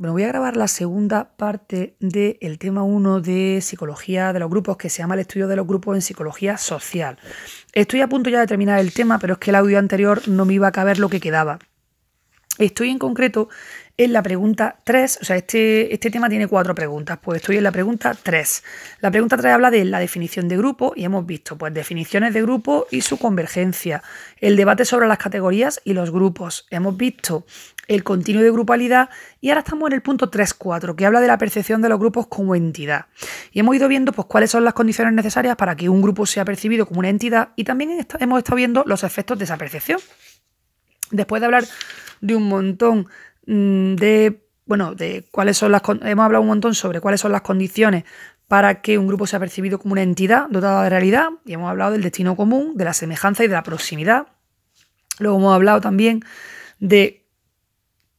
Bueno, voy a grabar la segunda parte del tema 1 de psicología de los grupos, que se llama el estudio de los grupos en psicología social. Estoy a punto ya de terminar el tema, pero es que el audio anterior no me iba a caber lo que quedaba. Estoy en concreto en la pregunta 3, o sea, este, este tema tiene cuatro preguntas, pues estoy en la pregunta 3. La pregunta 3 habla de la definición de grupo y hemos visto pues definiciones de grupo y su convergencia, el debate sobre las categorías y los grupos. Hemos visto el continuo de grupalidad y ahora estamos en el punto 3.4 que habla de la percepción de los grupos como entidad. Y hemos ido viendo pues cuáles son las condiciones necesarias para que un grupo sea percibido como una entidad y también hemos estado viendo los efectos de esa percepción. Después de hablar de un montón de, bueno, de cuáles son las... Hemos hablado un montón sobre cuáles son las condiciones para que un grupo sea percibido como una entidad dotada de realidad y hemos hablado del destino común, de la semejanza y de la proximidad. Luego hemos hablado también de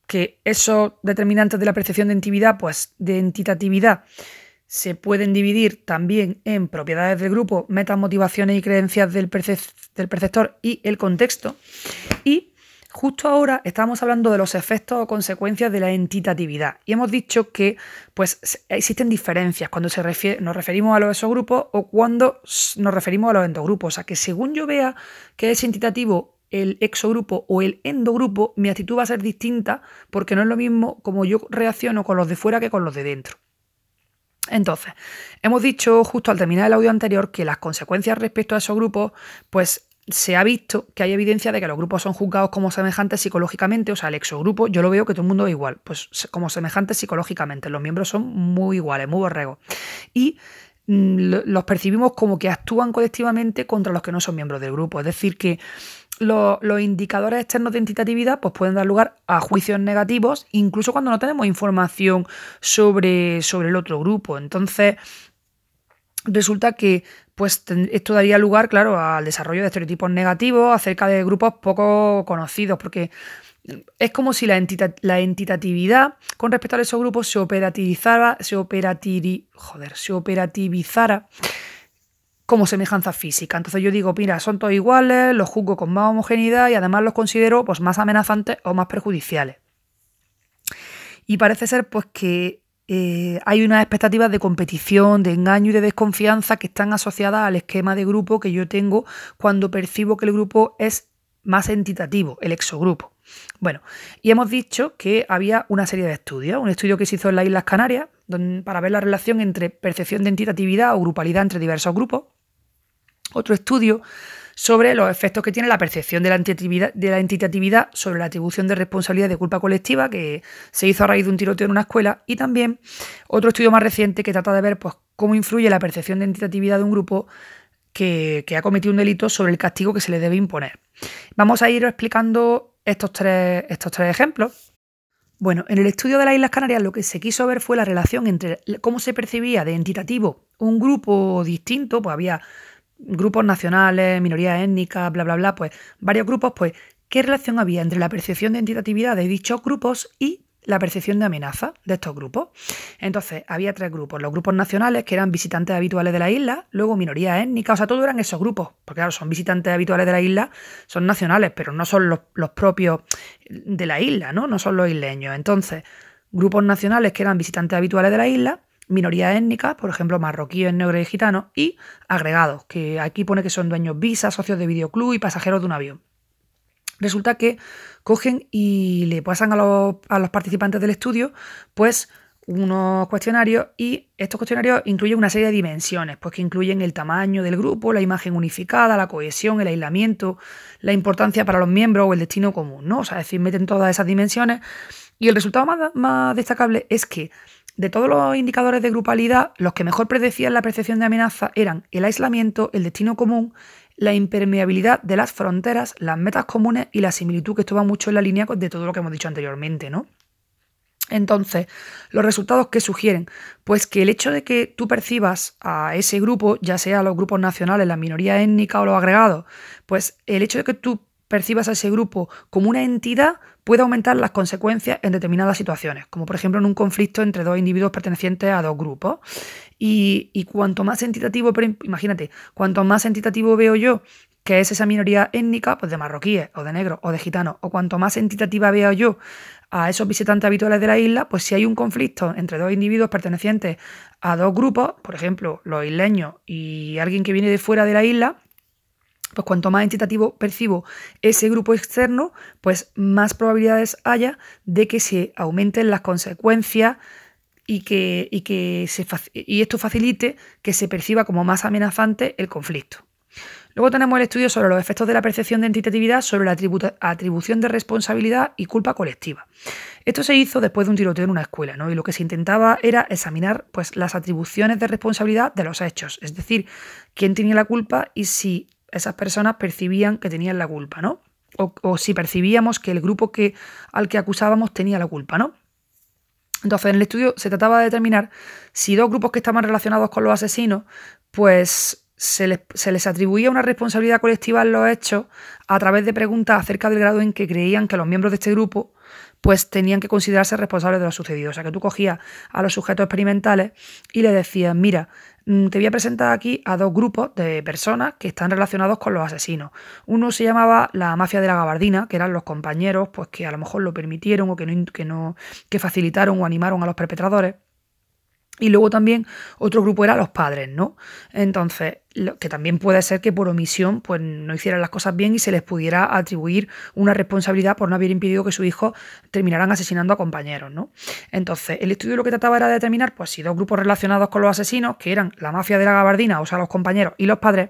que esos determinantes de la percepción de entidad, pues de entitatividad, se pueden dividir también en propiedades del grupo, metas, motivaciones y creencias del, del perceptor y el contexto. Y Justo ahora estamos hablando de los efectos o consecuencias de la entitatividad y hemos dicho que pues, existen diferencias cuando nos referimos a los exogrupos o cuando nos referimos a los endogrupos. O sea que según yo vea que es entitativo el exogrupo o el endogrupo, mi actitud va a ser distinta porque no es lo mismo como yo reacciono con los de fuera que con los de dentro. Entonces, hemos dicho justo al terminar el audio anterior que las consecuencias respecto a esos grupos, pues se ha visto que hay evidencia de que los grupos son juzgados como semejantes psicológicamente, o sea, el exogrupo, yo lo veo que todo el mundo es igual, pues como semejantes psicológicamente, los miembros son muy iguales, muy borregos. Y mm, los percibimos como que actúan colectivamente contra los que no son miembros del grupo, es decir, que los, indicadores externos de entitatividad pues pueden dar lugar a juicios negativos, incluso cuando no tenemos información sobre, sobre el otro grupo. Entonces, resulta que pues esto daría lugar, claro, al desarrollo de estereotipos negativos acerca de grupos poco conocidos, porque es como si la, la entitatividad con respecto a esos grupos se operativizara, se, joder, se operativizara como semejanza física. Entonces yo digo, mira, son todos iguales, los juzgo con más homogeneidad y además los considero pues, más amenazantes o más perjudiciales. Y parece ser pues que eh, hay unas expectativas de competición, de engaño y de desconfianza que están asociadas al esquema de grupo que yo tengo cuando percibo que el grupo es más entitativo, el exogrupo. Bueno, y hemos dicho que había una serie de estudios, un estudio que se hizo en las Islas Canarias para ver la relación entre percepción de entitatividad o grupalidad entre diversos grupos. Otro estudio sobre los efectos que tiene la percepción de la, entitatividad, sobre la atribución de responsabilidad de culpa colectiva que se hizo a raíz de un tiroteo en una escuela y también otro estudio más reciente que trata de ver pues, cómo influye la percepción de entitatividad de un grupo que, ha cometido un delito sobre el castigo que se le debe imponer. Vamos a ir explicando estos tres, estos tres ejemplos. Bueno, en el estudio de las Islas Canarias lo que se quiso ver fue la relación entre cómo se percibía de entitativo un grupo distinto, pues había grupos nacionales, minorías étnicas, bla, bla, bla, pues varios grupos, pues, ¿qué relación había entre la percepción de entitatividad de dichos grupos y la percepción de amenaza de estos grupos. Entonces, había tres grupos. Los grupos nacionales, que eran visitantes habituales de la isla, luego minorías étnicas, o sea, todos eran esos grupos, porque claro, son visitantes habituales de la isla, son nacionales, pero no son los, los propios de la isla, ¿no? No son los isleños. Entonces, grupos nacionales que eran visitantes habituales de la isla, minorías étnicas, por ejemplo, marroquíes, negros y gitanos, y agregados, que aquí pone que son dueños visa, socios de videoclub y pasajeros de un avión. Resulta que cogen y le pasan a los, participantes del estudio, pues unos cuestionarios y estos cuestionarios incluyen una serie de dimensiones, pues que incluyen el tamaño del grupo, la imagen unificada, la cohesión, el aislamiento, la importancia para los miembros o el destino común, ¿no? O sea, es decir, meten todas esas dimensiones y el resultado más destacable es que de todos los indicadores de grupalidad, los que mejor predecían la percepción de amenaza eran el aislamiento, el destino común, la impermeabilidad de las fronteras, las metas comunes y la similitud que estuvo mucho en la línea de todo lo que hemos dicho anteriormente, ¿no? Entonces, los resultados que sugieren, pues que el hecho de que tú percibas a ese grupo, ya sea los grupos nacionales, la minoría étnica o los agregados, pues el hecho de que tú percibas a ese grupo como una entidad puede aumentar las consecuencias en determinadas situaciones, como por ejemplo en un conflicto entre dos individuos pertenecientes a dos grupos. Y, cuanto más entitativo, imagínate, cuanto más entitativo veo yo que es esa minoría étnica, pues de marroquíes o de negros o de gitanos, o cuanto más entitativa veo yo a esos visitantes habituales de la isla, pues si hay un conflicto entre dos individuos pertenecientes a dos grupos, por ejemplo, los isleños y alguien que viene de fuera de la isla, pues cuanto más entitativo percibo ese grupo externo, pues más probabilidades haya de que se aumenten las consecuencias y que, y que se, y esto facilite que se perciba como más amenazante el conflicto. Luego tenemos el estudio sobre los efectos de la percepción de entitatividad sobre la atribución de responsabilidad y culpa colectiva. Esto se hizo después de un tiroteo en una escuela, ¿no? Y lo que se intentaba era examinar pues, las atribuciones de responsabilidad de los hechos, es decir, quién tenía la culpa y si esas personas percibían que tenían la culpa, ¿no? O, si percibíamos que el grupo que, al que acusábamos tenía la culpa, ¿no? Entonces, en el estudio se trataba de determinar si dos grupos que estaban relacionados con los asesinos, pues se les, se les, atribuía una responsabilidad colectiva en los hechos a través de preguntas acerca del grado en que creían que los miembros de este grupo pues tenían que considerarse responsables de lo sucedido. O sea, que tú cogías a los sujetos experimentales y le decías, mira, te voy a presentar aquí a dos grupos de personas que están relacionados con los asesinos. Uno se llamaba la mafia de la gabardina, que eran los compañeros, pues que a lo mejor lo permitieron o que no, que no que facilitaron o animaron a los perpetradores. Y luego también otro grupo era los padres, ¿no? Entonces, que también puede ser que por omisión pues no hicieran las cosas bien y se les pudiera atribuir una responsabilidad por no haber impedido que sus hijos terminaran asesinando a compañeros, ¿no? Entonces, el estudio lo que trataba era de determinar pues si dos grupos relacionados con los asesinos, que eran la mafia de la gabardina, o sea, los compañeros y los padres,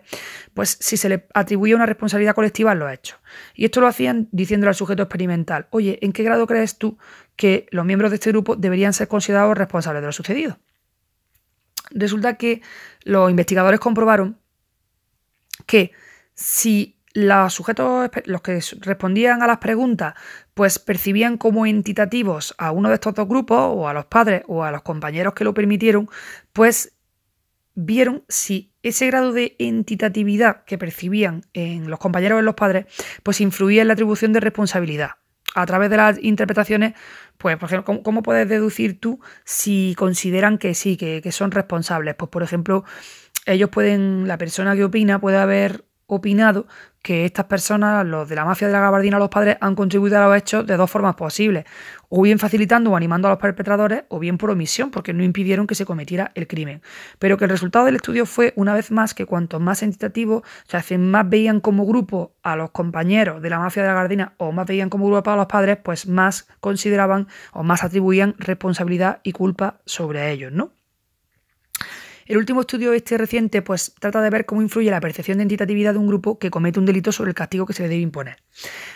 pues si se les atribuía una responsabilidad colectiva en los hechos. Y esto lo hacían diciéndole al sujeto experimental, oye, ¿en qué grado crees tú que los miembros de este grupo deberían ser considerados responsables de lo sucedido? Resulta que los investigadores comprobaron que si los sujetos, los que respondían a las preguntas, pues percibían como entitativos a uno de estos dos grupos, o a los padres, o a los compañeros que lo permitieron, pues vieron si ese grado de entitatividad que percibían en los compañeros o en los padres, pues influía en la atribución de responsabilidad a través de las interpretaciones, pues, por ejemplo, ¿cómo, puedes deducir tú si consideran que sí, que, que, son responsables? Pues, por ejemplo, ellos pueden, la persona que opina puede haber opinado que estas personas, los de la mafia de la gabardina, los padres, han contribuido a los hechos de dos formas posibles, o bien facilitando o animando a los perpetradores, o bien por omisión, porque no impidieron que se cometiera el crimen. Pero que el resultado del estudio fue, una vez más, que cuanto más entitativos, o sea, más veían como grupo a los compañeros de la mafia de la gabardina, o más veían como grupo a los padres, pues más consideraban o más atribuían responsabilidad y culpa sobre ellos, ¿no? El último estudio este reciente pues trata de ver cómo influye la percepción de entitatividad de un grupo que comete un delito sobre el castigo que se le debe imponer.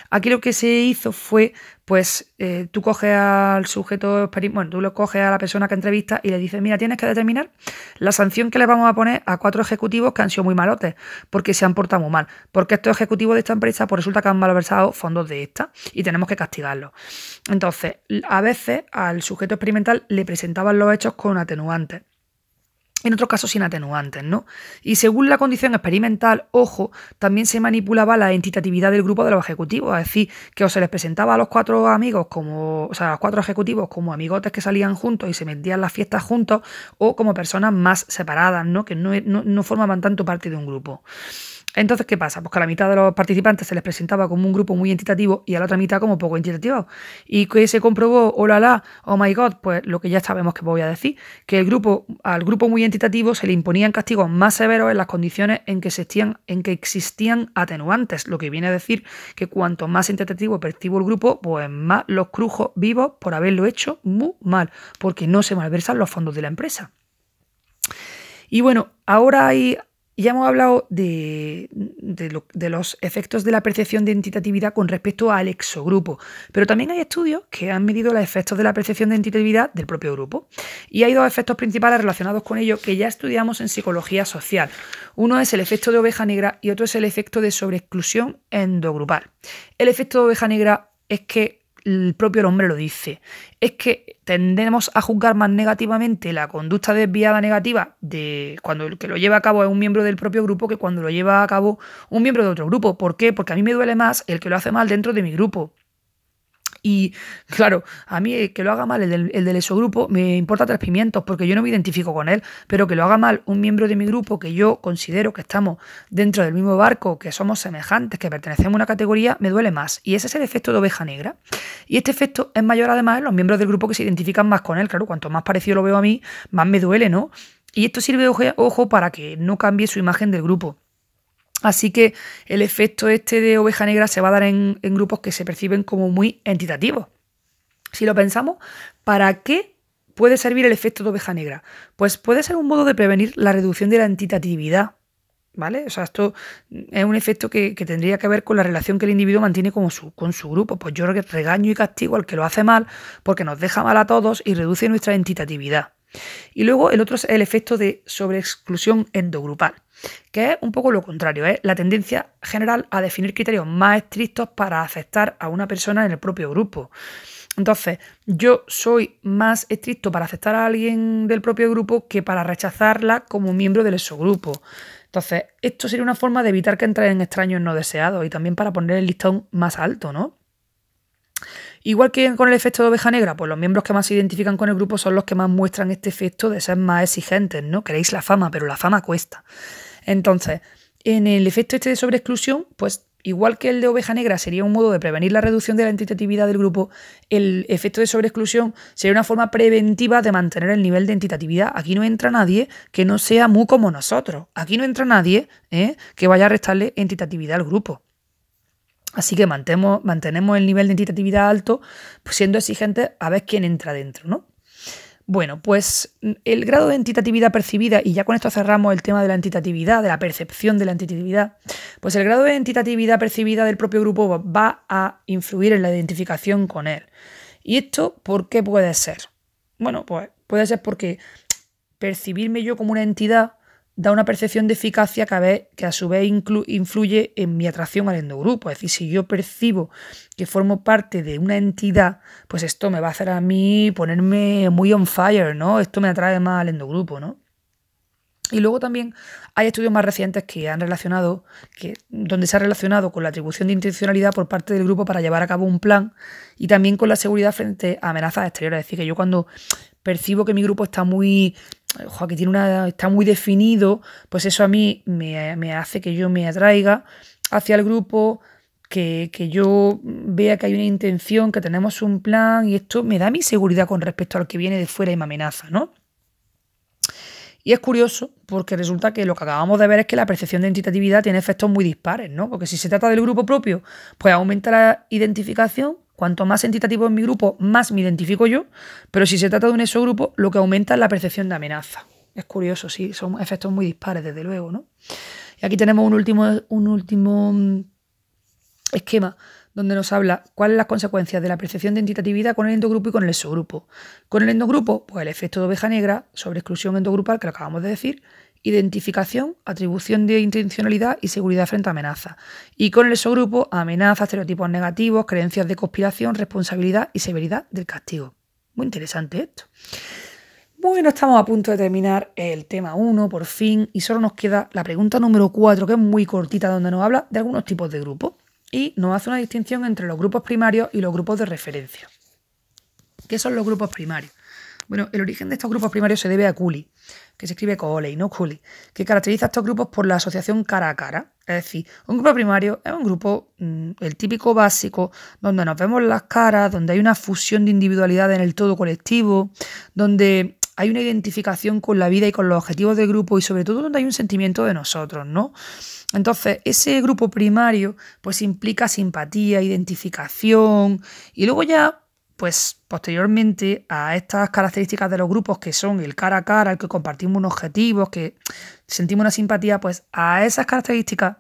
Aquí lo que se hizo fue, pues, eh, tú coges al sujeto, bueno, tú lo coges a la persona que entrevista y le dices, mira, tienes que determinar la sanción que le vamos a poner a cuatro ejecutivos que han sido muy malotes, porque se han portado muy mal, porque estos ejecutivos de esta empresa, pues resulta que han malversado fondos de esta y tenemos que castigarlos. Entonces, a veces al sujeto experimental le presentaban los hechos con atenuantes en otros casos sin atenuantes, ¿no? Y según la condición experimental, ojo, también se manipulaba la entitatividad del grupo de los ejecutivos, es decir, que o se les presentaba a los cuatro amigos como, o sea, a los cuatro ejecutivos como amigotes que salían juntos y se metían las fiestas juntos, o como personas más separadas, ¿no? Que no, no, no formaban tanto parte de un grupo. Entonces, ¿qué pasa? Pues que a la mitad de los participantes se les presentaba como un grupo muy entitativo y a la otra mitad como poco entitativo. ¿Y que se comprobó? Oh la la, oh my god, pues lo que ya sabemos que voy a decir, que el grupo, al grupo muy entitativo se le imponían castigos más severos en las condiciones en que existían, en que existían atenuantes, lo que viene a decir que cuanto más entitativo percibo el grupo, pues más los crujos vivos por haberlo hecho muy mal, porque no se malversan los fondos de la empresa. Y bueno, ahora hay ya hemos hablado de, los efectos de la percepción de entitatividad con respecto al exogrupo, pero también hay estudios que han medido los efectos de la percepción de entitatividad del propio grupo. Y hay dos efectos principales relacionados con ello que ya estudiamos en psicología social. Uno es el efecto de oveja negra y otro es el efecto de sobreexclusión endogrupal. El efecto de oveja negra es que el propio nombre lo dice. Es que tendemos a juzgar más negativamente la conducta desviada negativa de cuando el que lo lleva a cabo es un miembro del propio grupo que cuando lo lleva a cabo un miembro de otro grupo. ¿Por qué? Porque a mí me duele más el que lo hace mal dentro de mi grupo. Y claro, a mí que lo haga mal el del, el del exogrupo me importa tres pimientos porque yo no me identifico con él, pero que lo haga mal un miembro de mi grupo que yo considero que estamos dentro del mismo barco, que somos semejantes, que pertenecemos a una categoría, me duele más. Y ese es el efecto de oveja negra. Y este efecto es mayor además en los miembros del grupo que se identifican más con él. Claro, cuanto más parecido lo veo a mí, más me duele, ¿no? Y esto sirve, ojo, para que no cambie su imagen del grupo. Así que el efecto este de oveja negra se va a dar en, grupos que se perciben como muy entitativos. Si lo pensamos, ¿para qué puede servir el efecto de oveja negra? Pues puede ser un modo de prevenir la reducción de la entitatividad. ¿Vale? O sea, esto es un efecto que, tendría que ver con la relación que el individuo mantiene con su, con su grupo. Pues yo regaño y castigo al que lo hace mal porque nos deja mal a todos y reduce nuestra entitatividad. Y luego el otro es el efecto de sobreexclusión endogrupal, que es un poco lo contrario, es la tendencia general a definir criterios más estrictos para aceptar a una persona en el propio grupo. Entonces, yo soy más estricto para aceptar a alguien del propio grupo que para rechazarla como miembro del exogrupo. Entonces, esto sería una forma de evitar que entren extraños no deseados y también para poner el listón más alto, ¿no? Igual que con el efecto de oveja negra, pues los miembros que más se identifican con el grupo son los que más muestran este efecto de ser más exigentes, ¿no? Queréis la fama, pero la fama cuesta. Entonces, en el efecto este de sobreexclusión, pues igual que el de oveja negra sería un modo de prevenir la reducción de la entitatividad del grupo, el efecto de sobreexclusión sería una forma preventiva de mantener el nivel de entitatividad. Aquí no entra nadie que no sea muy como nosotros. Aquí no entra nadie ¿eh? que vaya a restarle entitatividad al grupo. Así que mantenemos, mantenemos el nivel de entitatividad alto, pues siendo exigentes a ver quién entra dentro, ¿no? Bueno, pues el grado de entitatividad percibida, y ya con esto cerramos el tema de la entitatividad, de la percepción de la entitatividad, pues el grado de entitatividad percibida del propio grupo va a influir en la identificación con él. ¿Y esto por qué puede ser? Bueno, pues puede ser porque percibirme yo como una entidad da una percepción de eficacia que a, que a su vez influye en mi atracción al endogrupo. Es decir, si yo percibo que formo parte de una entidad, pues esto me va a hacer a mí ponerme muy on fire, ¿no? Esto me atrae más al endogrupo, ¿no? Y luego también hay estudios más recientes que han relacionado, que, donde se ha relacionado con la atribución de intencionalidad por parte del grupo para llevar a cabo un plan y también con la seguridad frente a amenazas exteriores. Es decir, que yo cuando percibo que mi grupo está muy que tiene una, está muy definido, pues eso a mí me, hace que yo me atraiga hacia el grupo, que, que, yo vea que hay una intención, que tenemos un plan y esto me da mi seguridad con respecto al que viene de fuera y me amenaza, ¿no? Y es curioso porque resulta que lo que acabamos de ver es que la percepción de entitatividad tiene efectos muy dispares, ¿no? Porque si se trata del grupo propio, pues aumenta la identificación Cuanto más entitativo es mi grupo, más me identifico yo, pero si se trata de un exogrupo, lo que aumenta es la percepción de amenaza. Es curioso, sí, son efectos muy dispares, desde luego, ¿no? Y aquí tenemos un último, un último mm, esquema donde nos habla cuáles son las consecuencias de la percepción de entitatividad con el endogrupo y con el exogrupo. Con el endogrupo, pues el efecto de oveja negra sobre exclusión endogrupal, que lo acabamos de decir, identificación, atribución de intencionalidad y seguridad frente a amenazas. Y con el exogrupo, amenazas, estereotipos negativos, creencias de conspiración, responsabilidad y severidad del castigo. Muy interesante esto. Bueno, estamos a punto de terminar el tema 1 por fin y solo nos queda la pregunta número 4 que es muy cortita donde nos habla de algunos tipos de grupos y nos hace una distinción entre los grupos primarios y los grupos de referencia. ¿Qué son los grupos primarios? Bueno, el origen de estos grupos primarios se debe a Cooley, que se escribe y no Cooley, que caracteriza a estos grupos por la asociación cara a cara. Es decir, un grupo primario es un grupo, mm, el típico básico, donde nos vemos las caras, donde hay una fusión de individualidad en el todo colectivo, donde hay una identificación con la vida y con los objetivos del grupo y sobre todo donde hay un sentimiento de nosotros, ¿no? Entonces, ese grupo primario pues implica simpatía, identificación y luego ya pues posteriormente a estas características de los grupos que son el cara a cara, el que compartimos unos objetivos, que sentimos una simpatía, pues a esas características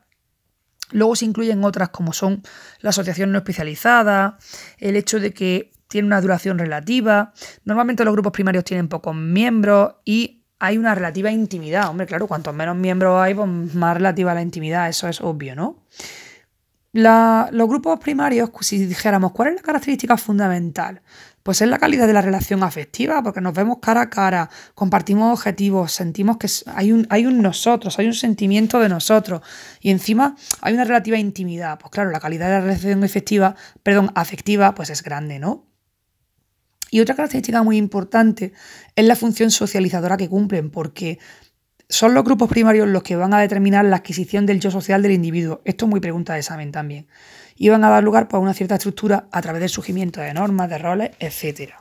luego se incluyen otras como son la asociación no especializada, el hecho de que tiene una duración relativa, normalmente los grupos primarios tienen pocos miembros y hay una relativa intimidad. Hombre, claro, cuantos menos miembros hay, pues más relativa la intimidad, eso es obvio, ¿no? los grupos primarios, si dijéramos, ¿cuál es la característica fundamental? Pues es la calidad de la relación afectiva, porque nos vemos cara a cara, compartimos objetivos, sentimos que hay un, hay un nosotros, hay un sentimiento de nosotros y encima hay una relativa intimidad. Pues claro, la calidad de la relación efectiva, perdón, afectiva, pues es grande, ¿no? Y otra característica muy importante es la función socializadora que cumplen, porque son los grupos primarios los que van a determinar la adquisición del yo social del individuo. Esto es muy pregunta de examen también. Y van a dar lugar pues, a una cierta estructura a través del surgimiento de normas, de roles, etc.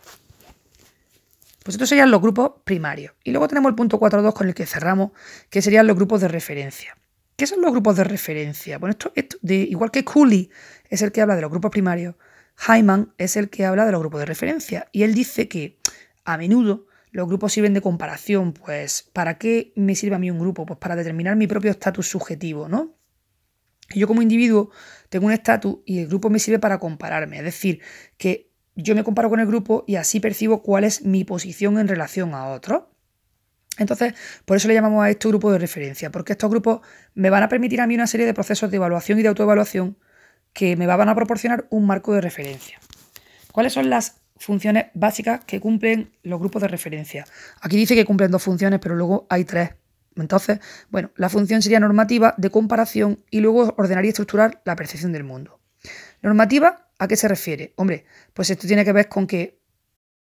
Pues estos serían los grupos primarios. Y luego tenemos el punto 4.2 con el que cerramos, que serían los grupos de referencia. ¿Qué son los grupos de referencia? Bueno, esto, de, igual que Cooley es el que habla de los grupos primarios, Hyman es el que habla de los grupos de referencia. Y él dice que a menudo los grupos sirven de comparación, pues ¿para qué me sirve a mí un grupo? Pues para determinar mi propio estatus subjetivo, ¿no? Yo como individuo tengo un estatus y el grupo me sirve para compararme, es decir, que yo me comparo con el grupo y así percibo cuál es mi posición en relación a otros. Entonces, por eso le llamamos a esto grupo de referencia, porque estos grupos me van a permitir a mí una serie de procesos de evaluación y de autoevaluación que me van a proporcionar un marco de referencia. ¿Cuáles son las funciones básicas que cumplen los grupos de referencia. Aquí dice que cumplen dos funciones, pero luego hay tres. Entonces, bueno, la función sería normativa de comparación y luego ordenar y estructurar la percepción del mundo. Normativa, ¿a qué se refiere? Hombre, pues esto tiene que ver con que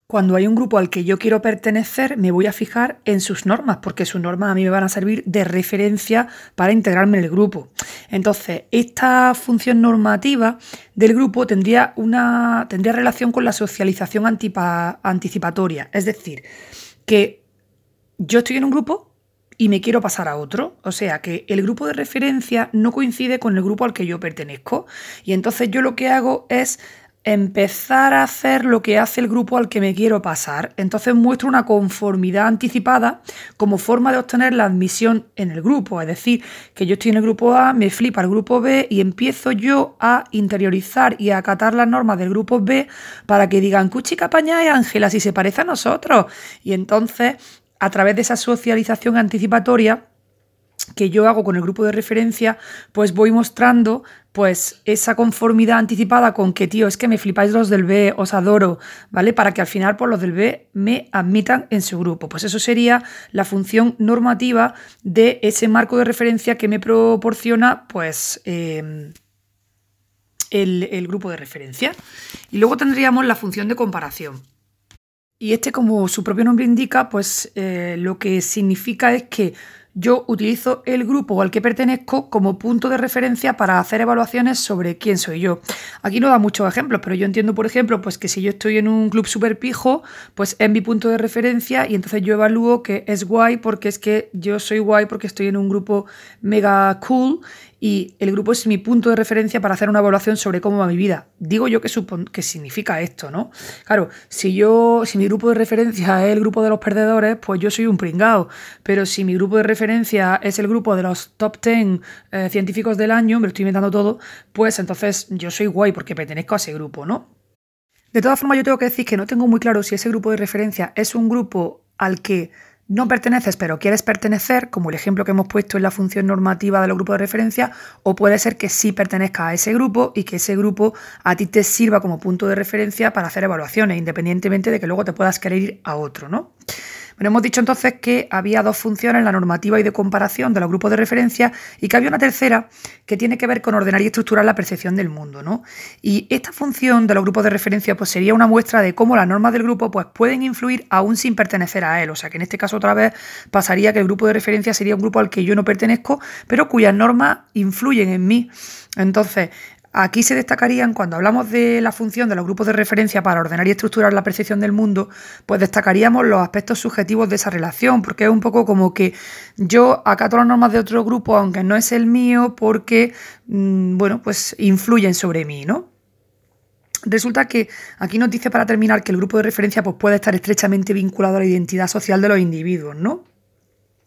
cuando hay un grupo al que yo quiero pertenecer, me voy a fijar en sus normas, porque sus normas a mí me van a servir de referencia para integrarme en el grupo. Entonces, esta función normativa del grupo tendría, una, tendría relación con la socialización anticipatoria. Es decir, que yo estoy en un grupo y me quiero pasar a otro. O sea que el grupo de referencia no coincide con el grupo al que yo pertenezco. Y entonces yo lo que hago es empezar a hacer lo que hace el grupo al que me quiero pasar. Entonces muestro una conformidad anticipada como forma de obtener la admisión en el grupo. Es decir, que yo estoy en el grupo A, me flipa el grupo B y empiezo yo a interiorizar y a acatar las normas del grupo B para que digan, Cuchi Capaña y Ángela, si se parece a nosotros. Y entonces, a través de esa socialización anticipatoria, que yo hago con el grupo de referencia, pues voy mostrando pues esa conformidad anticipada con que, tío, es que me flipáis los del B, os adoro, ¿vale? Para que al final, por pues, los del B me admitan en su grupo. Pues eso sería la función normativa de ese marco de referencia que me proporciona, pues, em, el, grupo de referencia. Y luego tendríamos la función de comparación. Y este, como su propio nombre indica, pues eh, lo que significa es que yo utilizo el grupo al que pertenezco como punto de referencia para hacer evaluaciones sobre quién soy yo. Aquí no da muchos ejemplos, pero yo entiendo, por ejemplo, pues que si yo estoy en un club súper pijo, pues es mi punto de referencia y entonces yo evalúo que es guay porque es que yo soy guay porque estoy en un grupo mega cool y el grupo es mi punto de referencia para hacer una evaluación sobre cómo va mi vida. Digo yo que, que significa esto, ¿no? Claro, si yo, si mi grupo de referencia es el grupo de los perdedores, pues yo soy un pringao. Pero si mi grupo de referencia es el grupo de los top 10 eh, científicos del año, me lo estoy inventando todo, pues entonces yo soy guay porque pertenezco a ese grupo, ¿no? De todas formas, yo tengo que decir que no tengo muy claro si ese grupo de referencia es un grupo al que no perteneces pero quieres pertenecer, como el ejemplo que hemos puesto en la función normativa de los grupos de referencia, o puede ser que sí pertenezca a ese grupo y que ese grupo a ti te sirva como punto de referencia para hacer evaluaciones, independientemente de que luego te puedas querer ir a otro, ¿no? Bueno, hemos dicho entonces que había dos funciones, la normativa y de comparación de los grupos de referencia, y que había una tercera que tiene que ver con ordenar y estructurar la percepción del mundo. ¿no? Y esta función de los grupos de referencia pues, sería una muestra de cómo las normas del grupo pues, pueden influir aún sin pertenecer a él. O sea que en este caso otra vez pasaría que el grupo de referencia sería un grupo al que yo no pertenezco, pero cuyas normas influyen en mí. Entonces, Aquí se destacarían, cuando hablamos de la función de los grupos de referencia para ordenar y estructurar la percepción del mundo, pues destacaríamos los aspectos subjetivos de esa relación, porque es un poco como que yo acato las normas de otro grupo, aunque no es el mío, porque, mm, bueno, pues influyen sobre mí, ¿no? Resulta que aquí nos dice para terminar que el grupo de referencia pues, puede estar estrechamente vinculado a la identidad social de los individuos, ¿no?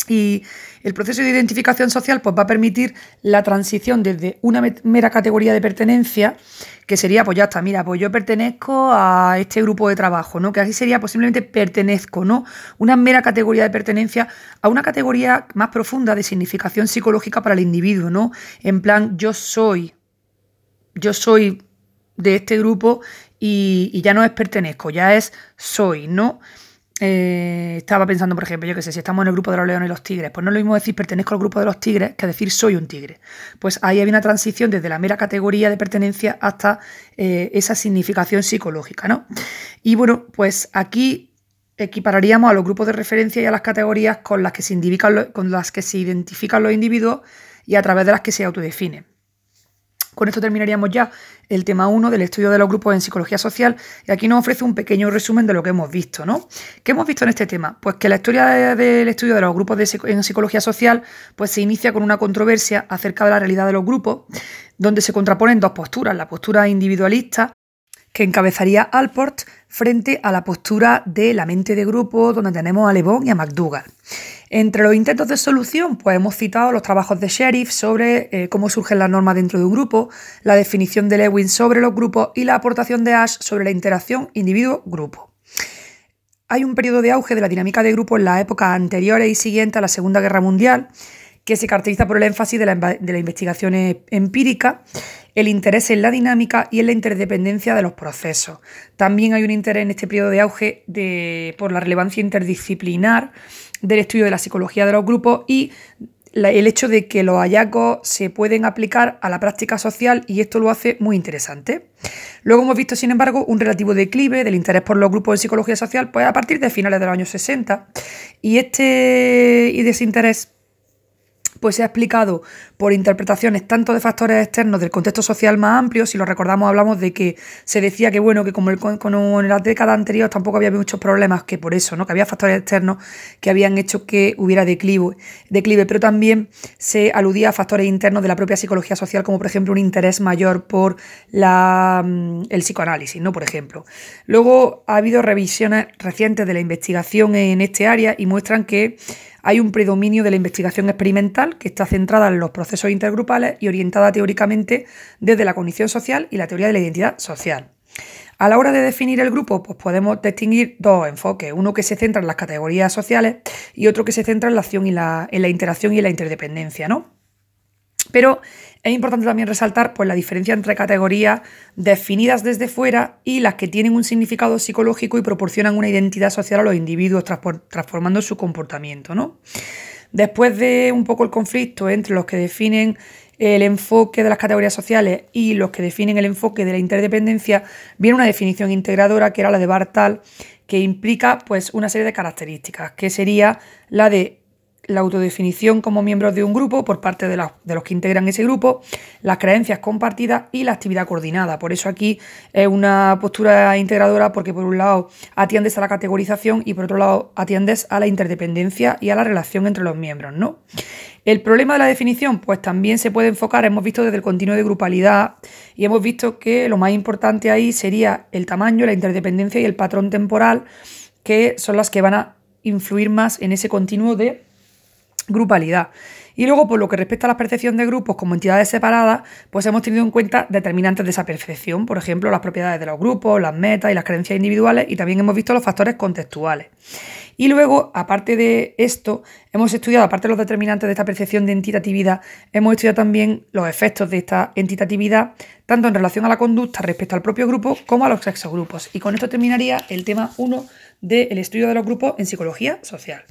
Y el proceso de identificación social pues, va a permitir la transición desde una mera categoría de pertenencia, que sería, pues ya está, mira, pues yo pertenezco a este grupo de trabajo, ¿no? Que así sería posiblemente pertenezco, ¿no? Una mera categoría de pertenencia a una categoría más profunda de significación psicológica para el individuo, ¿no? En plan, yo soy, yo soy de este grupo y, ya no es pertenezco, ya es soy, ¿no? Eh, estaba pensando, por ejemplo, yo que sé, si estamos en el grupo de los leones y los tigres, pues no es lo mismo decir pertenezco al grupo de los tigres que decir soy un tigre. Pues ahí hay una transición desde la mera categoría de pertenencia hasta eh, esa significación psicológica, ¿no? Y bueno, pues aquí equipararíamos a los grupos de referencia y a las categorías con las que se, con las que se identifican los individuos y a través de las que se autodefinen. Con esto terminaríamos ya el tema 1 del estudio de los grupos en psicología social y aquí nos ofrece un pequeño resumen de lo que hemos visto, ¿no? ¿Qué hemos visto en este tema? Pues que la historia del estudio de los grupos en psicología social pues se inicia con una controversia acerca de la realidad de los grupos, donde se contraponen dos posturas, la postura individualista que encabezaría Alport frente a la postura de la mente de grupo, donde tenemos a Le Bon y a McDougall. Entre los intentos de solución, pues hemos citado los trabajos de Sheriff sobre eh, cómo surgen las normas dentro de un grupo, la definición de Lewin sobre los grupos y la aportación de Ash sobre la interacción individuo-grupo. Hay un periodo de auge de la dinámica de grupo en las épocas anteriores y siguientes a la Segunda Guerra Mundial, que se caracteriza por el énfasis de de la investigación empírica el interés en la dinámica y en la interdependencia de los procesos. También hay un interés en este periodo de auge de, por la relevancia interdisciplinar del estudio de la psicología de los grupos y el hecho de que los hallazgos se pueden aplicar a la práctica social y esto lo hace muy interesante. Luego hemos visto, sin embargo, un relativo declive del interés por los grupos de psicología social pues a partir de finales de los años 60 y este y desinterés pues se ha explicado por interpretaciones tanto de factores externos del contexto social más amplio, si lo recordamos hablamos de que se decía que bueno, que como, el, en la década anterior tampoco había muchos problemas, que por eso, ¿no? que había factores externos que habían hecho que hubiera declive, declive, pero también se aludía a factores internos de la propia psicología social, como por ejemplo un interés mayor por la, mm, el psicoanálisis, ¿no? por ejemplo. Luego ha habido revisiones recientes de la investigación en este área y muestran que hay un predominio de la investigación experimental que está centrada en los procesos intergrupales y orientada teóricamente desde la cognición social y la teoría de la identidad social. A la hora de definir el grupo, pues podemos distinguir dos enfoques, uno que se centra en las categorías sociales y otro que se centra en la acción y la, interacción y la interdependencia, ¿no? Pero es importante también resaltar pues, la diferencia entre categorías definidas desde fuera y las que tienen un significado psicológico y proporcionan una identidad social a los individuos, transformando su comportamiento. ¿no? Después de un poco el conflicto entre los que definen el enfoque de las categorías sociales y los que definen el enfoque de la interdependencia, viene una definición integradora que era la de Bartal, que implica pues, una serie de características, que sería la de la autodefinición como miembros de un grupo por parte de, los que integran ese grupo, las creencias compartidas y la actividad coordinada. Por eso aquí es una postura integradora porque por un lado atiendes a la categorización y por otro lado atiendes a la interdependencia y a la relación entre los miembros, ¿no? El problema de la definición, pues también se puede enfocar, hemos visto desde el continuo de grupalidad y hemos visto que lo más importante ahí sería el tamaño, la interdependencia y el patrón temporal, que son las que van a influir más en ese continuo de grupalidad. Y luego, por lo que respecta a la percepción de grupos como entidades separadas, pues hemos tenido en cuenta determinantes de esa percepción, por ejemplo, las propiedades de los grupos, las metas y las creencias individuales, y también hemos visto los factores contextuales. Y luego, aparte de esto, hemos estudiado, aparte de los determinantes de esta percepción de entitatividad, hemos estudiado también los efectos de esta entitatividad, tanto en relación a la conducta respecto al propio grupo como a los exogrupos. Y con esto terminaría el tema 1 del estudio de los grupos en psicología social.